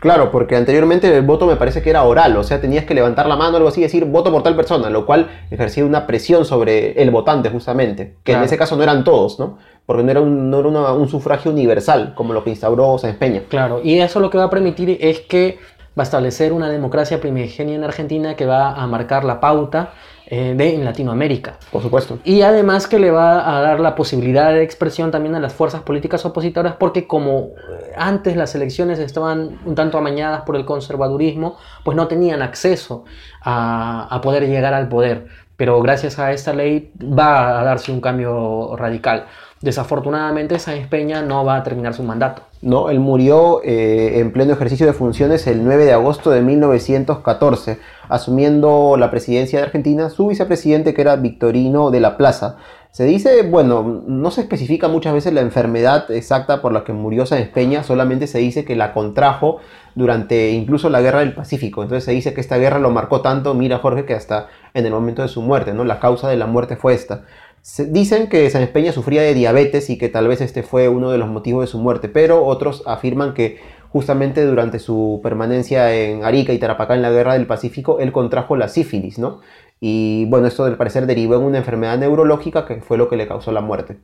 Claro, porque anteriormente el voto me parece que era oral, o sea, tenías que levantar la mano o algo así y decir voto por tal persona, lo cual ejercía una presión sobre el votante justamente, que en ese caso no eran todos, ¿no? Porque no era, un, no era un sufragio universal como lo que instauró Sáenz Peña. Claro, y eso lo que va a permitir es que va a establecer una democracia primigenia en Argentina que va a marcar la pauta eh, de en Latinoamérica. Por supuesto. Y además que le va a dar la posibilidad de expresión también a las fuerzas políticas opositoras porque como eh, antes las elecciones estaban un tanto amañadas por el conservadurismo, pues no tenían acceso a, a poder llegar al poder. Pero gracias a esta ley va a darse un cambio radical. Desafortunadamente, Sáenz Peña no va a terminar su mandato. No, él murió eh, en pleno ejercicio de funciones el 9 de agosto de 1914, asumiendo la presidencia de Argentina su vicepresidente que era Victorino de la Plaza. Se dice, bueno, no se especifica muchas veces la enfermedad exacta por la que murió Sáenz Peña, solamente se dice que la contrajo durante incluso la guerra del Pacífico. Entonces se dice que esta guerra lo marcó tanto, mira Jorge, que hasta en el momento de su muerte, ¿no? La causa de la muerte fue esta dicen que Sáenz Peña sufría de diabetes y que tal vez este fue uno de los motivos de su muerte, pero otros afirman que justamente durante su permanencia en Arica y Tarapacá en la Guerra del Pacífico, él contrajo la sífilis, ¿no? Y bueno, esto del parecer derivó en una enfermedad neurológica que fue lo que le causó la muerte.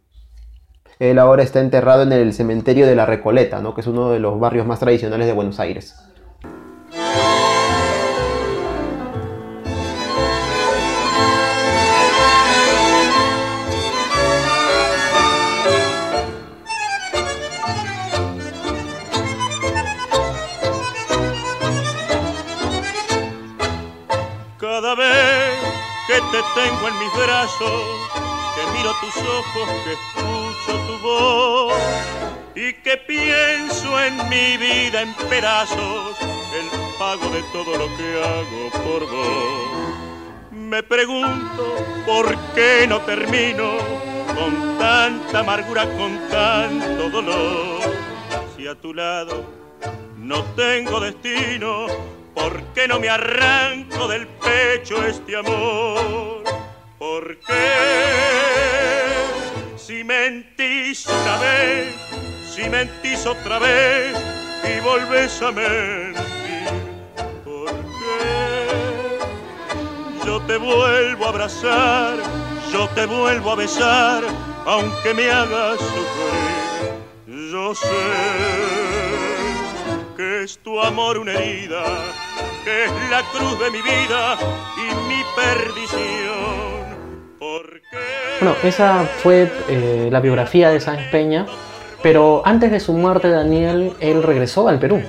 Él ahora está enterrado en el cementerio de la Recoleta, ¿no? que es uno de los barrios más tradicionales de Buenos Aires. Te tengo en mis brazos, que miro tus ojos, que escucho tu voz y que pienso en mi vida en pedazos, el pago de todo lo que hago por vos. Me pregunto por qué no termino con tanta amargura, con tanto dolor, si a tu lado no tengo destino ¿Por qué no me arranco del pecho este amor? ¿Por qué? Si mentís una vez, si mentís otra vez y volvés a mentir, ¿por yo te vuelvo a abrazar, yo te vuelvo a besar, aunque me hagas sufrir. Yo sé es tu amor una herida, que es la cruz de mi vida y mi perdición. Porque... Bueno, esa fue eh, la biografía de Sáenz Peña, pero antes de su muerte Daniel, él regresó al Perú.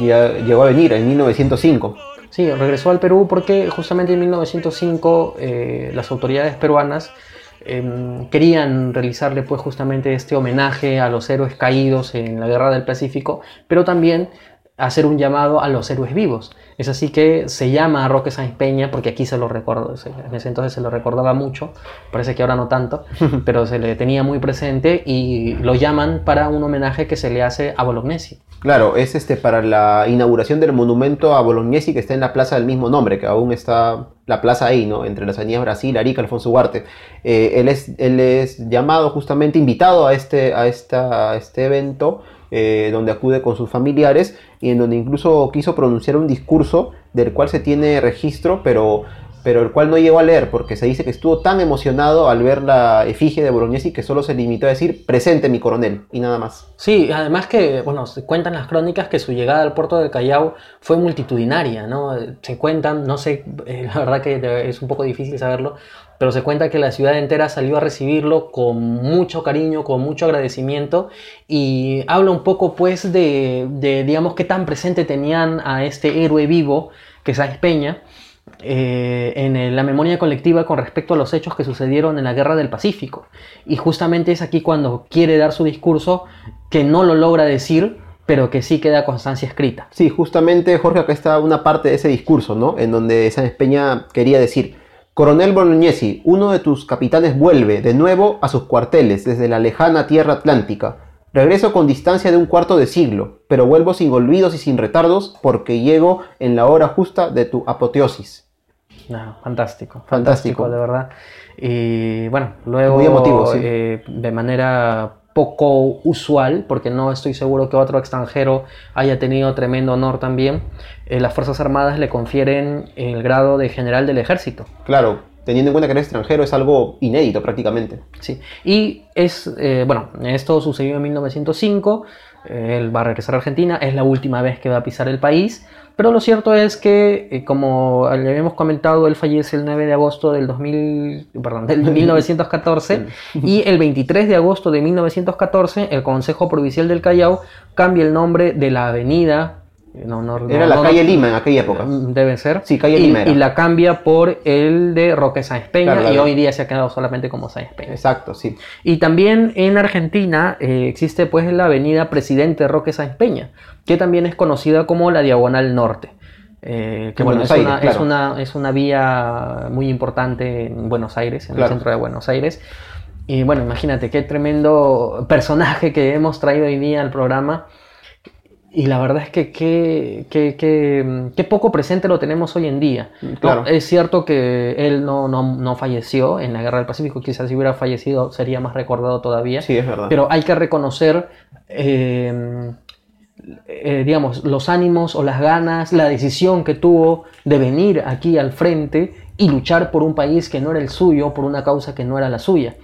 Ya llegó a venir en 1905. Sí, regresó al Perú porque justamente en 1905 eh, las autoridades peruanas em, querían realizarle pues justamente este homenaje a los héroes caídos en la Guerra del Pacífico, pero también hacer un llamado a los héroes vivos. Es así que se llama a Roque Sáenz Peña, porque aquí se lo recuerdo, en ese entonces se lo recordaba mucho, parece que ahora no tanto, *laughs* pero se le tenía muy presente y lo llaman para un homenaje que se le hace a Bolognesi. Claro, es este para la inauguración del monumento a Bolognesi que está en la plaza del mismo nombre, que aún está la plaza ahí, ¿no? Entre las avenidas Brasil, Arica, Alfonso Huarte. Eh, él, es, él es llamado justamente, invitado a este, a esta, a este evento eh, donde acude con sus familiares y en donde incluso quiso pronunciar un discurso del cual se tiene registro, pero, pero el cual no llegó a leer porque se dice que estuvo tan emocionado al ver la efigie de Bolognesi que solo se limitó a decir presente mi coronel y nada más. Sí, además que, bueno, se cuentan las crónicas que su llegada al puerto de Callao fue multitudinaria, ¿no? Se cuentan, no sé, *laughs* la verdad que es un poco difícil saberlo, pero se cuenta que la ciudad entera salió a recibirlo con mucho cariño, con mucho agradecimiento y habla un poco pues de, digamos, qué tan presente tenían a este héroe vivo que es Sáenz Peña eh, en la memoria colectiva con respecto a los hechos que sucedieron en la Guerra del Pacífico. Y justamente es aquí cuando quiere dar su discurso que no lo logra decir, pero que sí queda constancia escrita. Sí, justamente Jorge, acá está una parte de ese discurso, ¿no? En donde Sáenz Peña quería decir, Coronel Bolognesi, uno de tus capitanes vuelve de nuevo a sus cuarteles desde la lejana tierra atlántica. Regreso con distancia de un cuarto de siglo, pero vuelvo sin olvidos y sin retardos porque llego en la hora justa de tu apoteosis. fantástico, fantástico, de verdad. Y bueno, luego Muy emotivo, eh, de manera poco usual, porque no estoy seguro que otro extranjero haya tenido tremendo honor también, eh, las Fuerzas Armadas le confieren el grado de general del ejército. Claro, teniendo en cuenta que eres extranjero es algo inédito prácticamente. Sí, y es, eh, bueno, esto sucedió en 1905, eh, él va a regresar a Argentina, es la última vez que va a pisar el país, pero lo cierto es que, eh, como le habíamos comentado, él fallece el 9 de agosto del, 2000, perdón, del *laughs* 1914 y el 23 de agosto de 1914 el Consejo Provincial del Callao cambia el nombre de la avenida era la calle Lima en aquella época. Mm, debe ser. Sí, calle y, Lima. Y la cambia por el de Roque Sáenz Peña y hoy día se ha quedado solamente como Sáenz Peña. Exacto, sí. Y también en Argentina eh, existe pues la avenida Presidente Roque Sáenz Peña, que también es conocida como la Diagonal Norte. Eh, que bueno, es, una, es, una, es, una, vía muy importante en Buenos Aires, en el centro de Buenos Aires. Y bueno, imagínate qué tremendo personaje que hemos traído hoy día al programa y la verdad es que qué poco presente lo tenemos hoy en día. Claro. es cierto que él no, no, falleció en la Guerra del Pacífico, quizás si hubiera fallecido sería más recordado todavía. Sí, es verdad. Pero hay que reconocer, eh, eh, digamos, los ánimos o las ganas, la decisión que tuvo de venir aquí al frente y luchar por un país que no era el suyo, por una causa que no era la suya.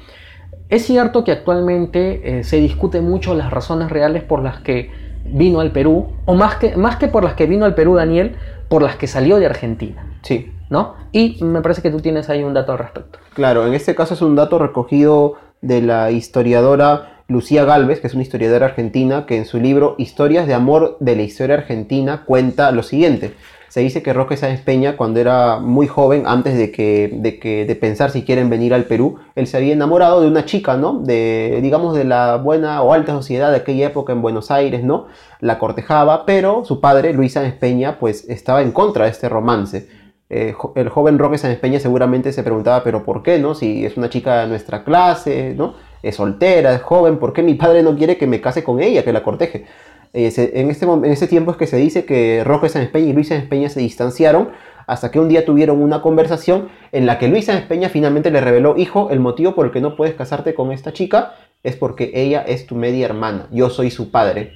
Es cierto que actualmente eh, se discute mucho las razones reales por las que vino al Perú, o más que, más que por las que vino al Perú Daniel, por las que salió de Argentina. Sí. ¿No? Y me parece que tú tienes ahí un dato al respecto. Claro, en este caso es un dato recogido de la historiadora Lucía Galvez, que es una historiadora argentina, que en su libro Historias de Amor de la Historia Argentina cuenta lo siguiente. Se dice que Roque Sáenz Peña, cuando era muy joven, antes de, que, de, que, de pensar si quieren venir al Perú, él se había enamorado de una chica, ¿no? De, digamos, de la buena o alta sociedad de aquella época en Buenos Aires, ¿no? La cortejaba, pero su padre, Luis Sáenz Peña, pues estaba en contra de este romance. Eh, el joven Roque Sáenz Peña seguramente se preguntaba, pero ¿por qué, no? Si es una chica de nuestra clase, ¿no? Es soltera, es joven, ¿por qué mi padre no quiere que me case con ella, que la corteje? En, este, en este tiempo es que se dice que Roque Sáenz Peña y Luis Sáenz Peña se distanciaron hasta que un día tuvieron una conversación en la que Luis Sáenz Peña finalmente le reveló, hijo, el motivo por el que no puedes casarte con esta chica es porque ella es tu media hermana, yo soy su padre.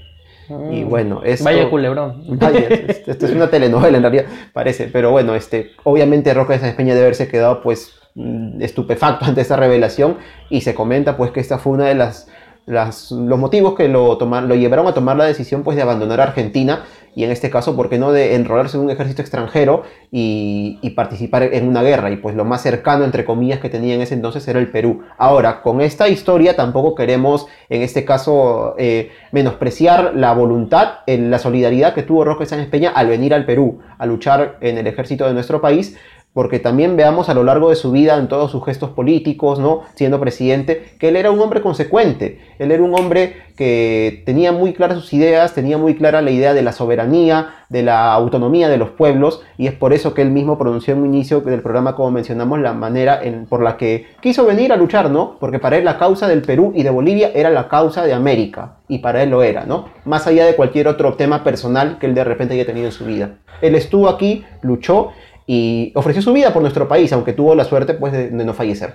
Y bueno, esto... Vaya culebrón. Vaya, *laughs* esto, esto es una telenovela en realidad, parece. Pero bueno, este, obviamente Roque de San Peña debe haberse quedado pues mm, estupefacto ante esta revelación y se comenta pues que esta fue una de las los motivos que lo, lo llevaron a tomar la decisión pues, de abandonar Argentina y en este caso, ¿por qué no de enrolarse en un ejército extranjero y, participar en una guerra? Y pues lo más cercano, entre comillas, que tenía en ese entonces era el Perú. Ahora, con esta historia tampoco queremos, en este caso, eh, menospreciar la voluntad, la solidaridad que tuvo Roque Sánchez Peña al venir al Perú, a luchar en el ejército de nuestro país, porque también veamos a lo largo de su vida, en todos sus gestos políticos, ¿no? siendo presidente, que él era un hombre consecuente, él era un hombre que tenía muy claras sus ideas, tenía muy clara la idea de la soberanía, de la autonomía de los pueblos, y es por eso que él mismo pronunció en un inicio del programa, como mencionamos, la manera en, por la que quiso venir a luchar, ¿no? Porque para él la causa del Perú y de Bolivia era la causa de América, y para él lo era, ¿no? Más allá de cualquier otro tema personal que él de repente haya tenido en su vida. Él estuvo aquí, luchó, y ofreció su vida por nuestro país, aunque tuvo la suerte pues, de, de no fallecer.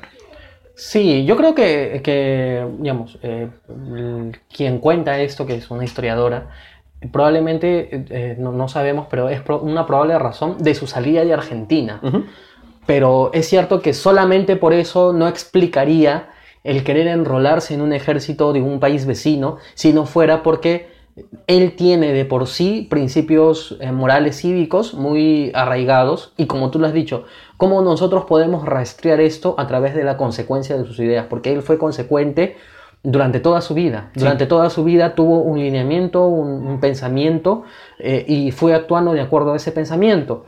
Sí, yo creo que, que digamos, eh, quien cuenta esto, que es una historiadora, probablemente, eh, no, no, sabemos, pero es pro una probable razón de su salida de Argentina. Uh -huh. Pero es cierto que solamente por eso no explicaría el querer enrolarse en un ejército de un país vecino, si no fuera porque él tiene de por sí principios eh, morales cívicos muy arraigados y como tú lo has dicho, ¿cómo nosotros podemos rastrear esto a través de la consecuencia de sus ideas? Porque él fue consecuente durante toda su vida. Sí. Durante toda su vida tuvo un lineamiento, un, un pensamiento eh, y fue actuando de acuerdo a ese pensamiento.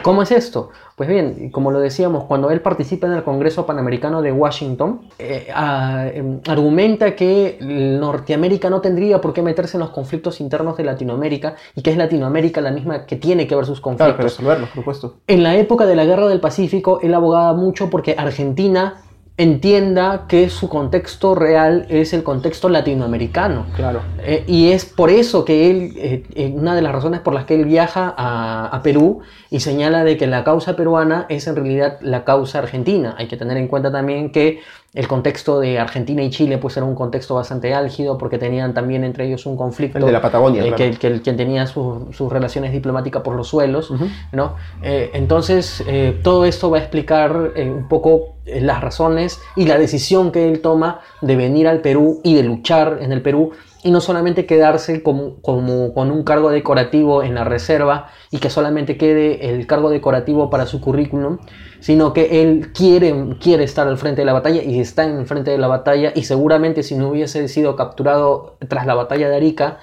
¿Cómo es esto? Pues bien, como lo decíamos, cuando él participa en el Congreso Panamericano de Washington, eh, a, eh, argumenta que Norteamérica no tendría por qué meterse en los conflictos internos de Latinoamérica y que es Latinoamérica la misma que tiene que ver sus conflictos. Claro, que resolverlos, por supuesto. En la época de la Guerra del Pacífico, él abogaba mucho porque Argentina entienda que su contexto real es el contexto latinoamericano. Claro. Eh, y es por eso que él, eh, eh, una de las razones por las que él viaja a, a, Perú y señala de que la causa peruana es en realidad la causa argentina. Hay que tener en cuenta también que el contexto de Argentina y Chile pues era un contexto bastante álgido porque tenían también entre ellos un conflicto. El de la Patagonia. Eh, claro. que, que, quien tenía su, sus relaciones diplomáticas por los suelos. Uh -huh. ¿no? Eh, entonces, eh, todo esto va a explicar eh, un poco las razones y la decisión que él toma de venir al Perú y de luchar en el Perú y no solamente quedarse como, como, con un cargo decorativo en la reserva y que solamente quede el cargo decorativo para su currículum, sino que él quiere, quiere estar al frente de la batalla y está en el frente de la batalla y seguramente si no hubiese sido capturado tras la batalla de Arica,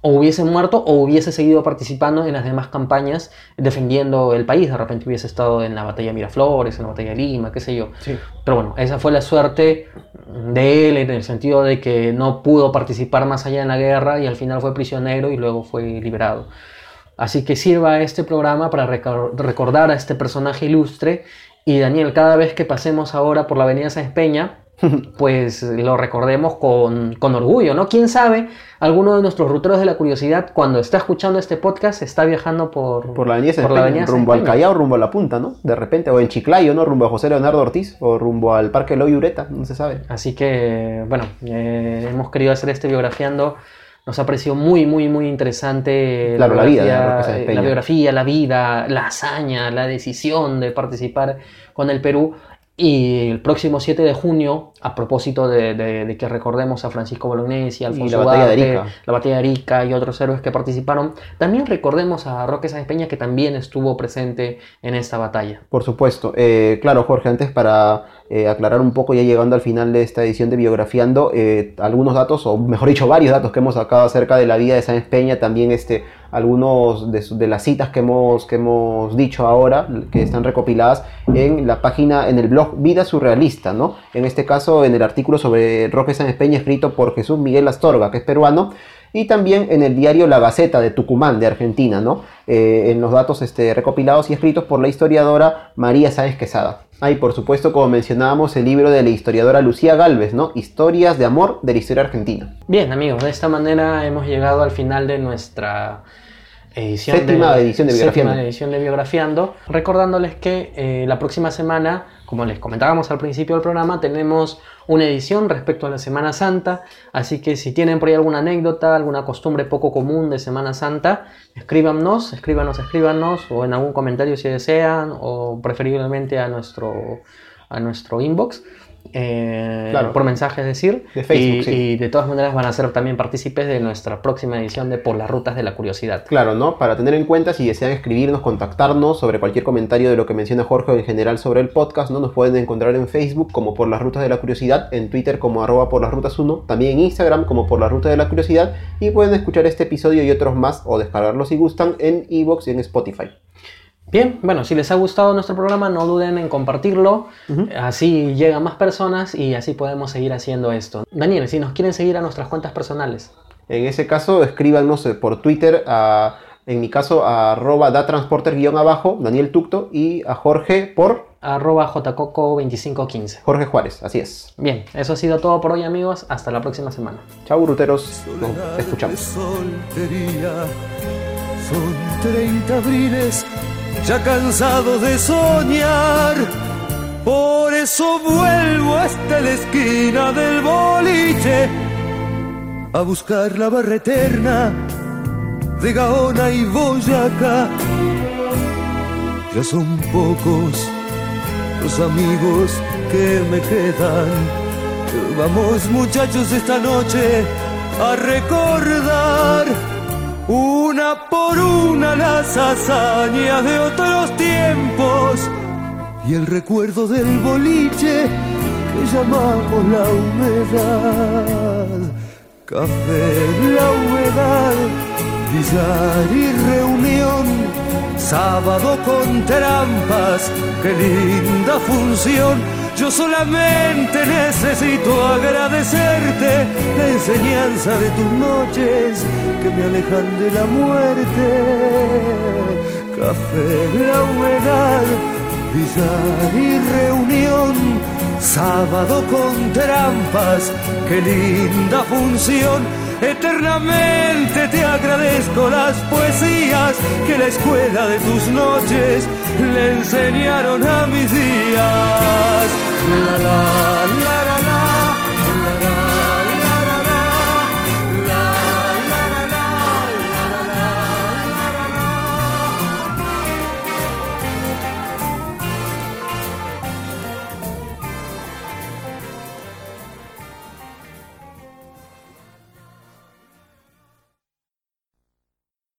o hubiese muerto o hubiese seguido participando en las demás campañas defendiendo el país. De repente hubiese estado en la batalla de Miraflores, en la batalla de Lima, qué sé yo. Sí. Pero bueno, esa fue la suerte de él en el sentido de que no pudo participar más allá en la guerra y al final fue prisionero y luego fue liberado. Así que sirva este programa para recordar a este personaje ilustre. Y Daniel, cada vez que pasemos ahora por la Avenida Sáenz Peña, *laughs* pues lo recordemos con, con, orgullo, ¿no? ¿Quién sabe? Alguno de nuestros ruteros de la curiosidad, cuando está escuchando este podcast, está viajando por, por la avenida, por la avenida rumbo al Callao, rumbo a la punta, ¿no? De repente, o en Chiclayo, ¿no? Rumbo a José Leonardo Ortiz, o rumbo al Parque Loy Ureta, no se sabe. Así que, bueno, eh, hemos querido hacer este biografiando. Nos ha parecido muy, muy, muy interesante claro, la, la, vida, la biografía, la vida, la hazaña, la decisión de participar con el Perú. Y el próximo 7 de junio, a propósito de, de, de que recordemos a Francisco Bolognesi, Alfonso y la batalla Duarte, de Arica. la batalla de Arica y otros héroes que participaron, también recordemos a Roque Sáenz Peña que también estuvo presente en esta batalla. Por supuesto. Eh, claro, Jorge, antes para eh, aclarar un poco, ya llegando al final de esta edición de Biografiando, eh, algunos datos, o mejor dicho, varios datos que hemos sacado acerca de la vida de Sáenz Peña, también este, algunos de, las citas que hemos, que hemos dicho ahora, que están recopiladas en la página, en el blog Vida Surrealista, ¿no? En este caso, en el artículo sobre Roque Sáenz Peña, escrito por Jesús Miguel Astorga, que es peruano, y también en el diario La Gaceta de Tucumán, de Argentina, ¿no? Eh, en los datos este, recopilados y escritos por la historiadora María Sáenz Quesada. Ah, por supuesto, como mencionábamos, el libro de la historiadora Lucía Galvez, ¿no? Historias de amor de la historia argentina. Bien, amigos, de esta manera hemos llegado al final de nuestra edición séptima de, edición de Biografiando. Séptima edición de Biografiando. Recordándoles que eh, la próxima semana, como les comentábamos al principio del programa, tenemos una edición respecto a la Semana Santa. Así que si tienen por ahí alguna anécdota, alguna costumbre poco común de Semana Santa, escríbanos, escríbanos, escríbanos, o en algún comentario si desean, o preferiblemente a nuestro, a nuestro inbox. Eh, Claro. por mensaje, es decir, De Facebook, y, sí. y de todas maneras van a ser también partícipes de nuestra próxima edición de Por las Rutas de la Curiosidad. Claro, ¿no? Para tener en cuenta, si desean escribirnos, contactarnos sobre cualquier comentario de lo que menciona Jorge o en general sobre el podcast, ¿no? Nos pueden encontrar en Facebook como por las rutas de la curiosidad, en Twitter como arroba por las rutas 1, también en Instagram como por las rutas de la curiosidad, y pueden escuchar este episodio y otros más o descargarlos si gustan en Evox y en Spotify. Bien, bueno, si les ha gustado nuestro programa, no duden en compartirlo. Así llegan más personas y así podemos seguir haciendo esto. Daniel, si nos quieren seguir a nuestras cuentas personales. En ese caso, escríbanos eh, por Twitter a, en mi caso, a arroba datransporter guion abajo, Daniel Tucto, y a Jorge por arroba jcoco2515. Jorge Juárez, así es. Bien, eso ha sido todo por hoy amigos. Hasta la próxima semana. Chau, ruteros, nos de escuchamos. soltería. Son 30 abriles ya cansado de soñar. Por eso vuelvo hasta la esquina del boliche a buscar la barra eterna de Gaona y Boyacá. Ya son pocos los amigos que me quedan. Vamos muchachos esta noche a recordar una por una las hazañas de otros tiempos y el recuerdo del boliche que llamamos la humedad. Café, la humedad, billar y reunión, sábado con trampas, qué linda función. Yo solamente necesito agradecerte la enseñanza de tus noches que me alejan de la muerte. Café, la humedad, billar y reunión, sábado con trampas, qué linda función. Eternamente te agradezco las poesías que la escuela de tus noches le enseñaron a mis días. la la la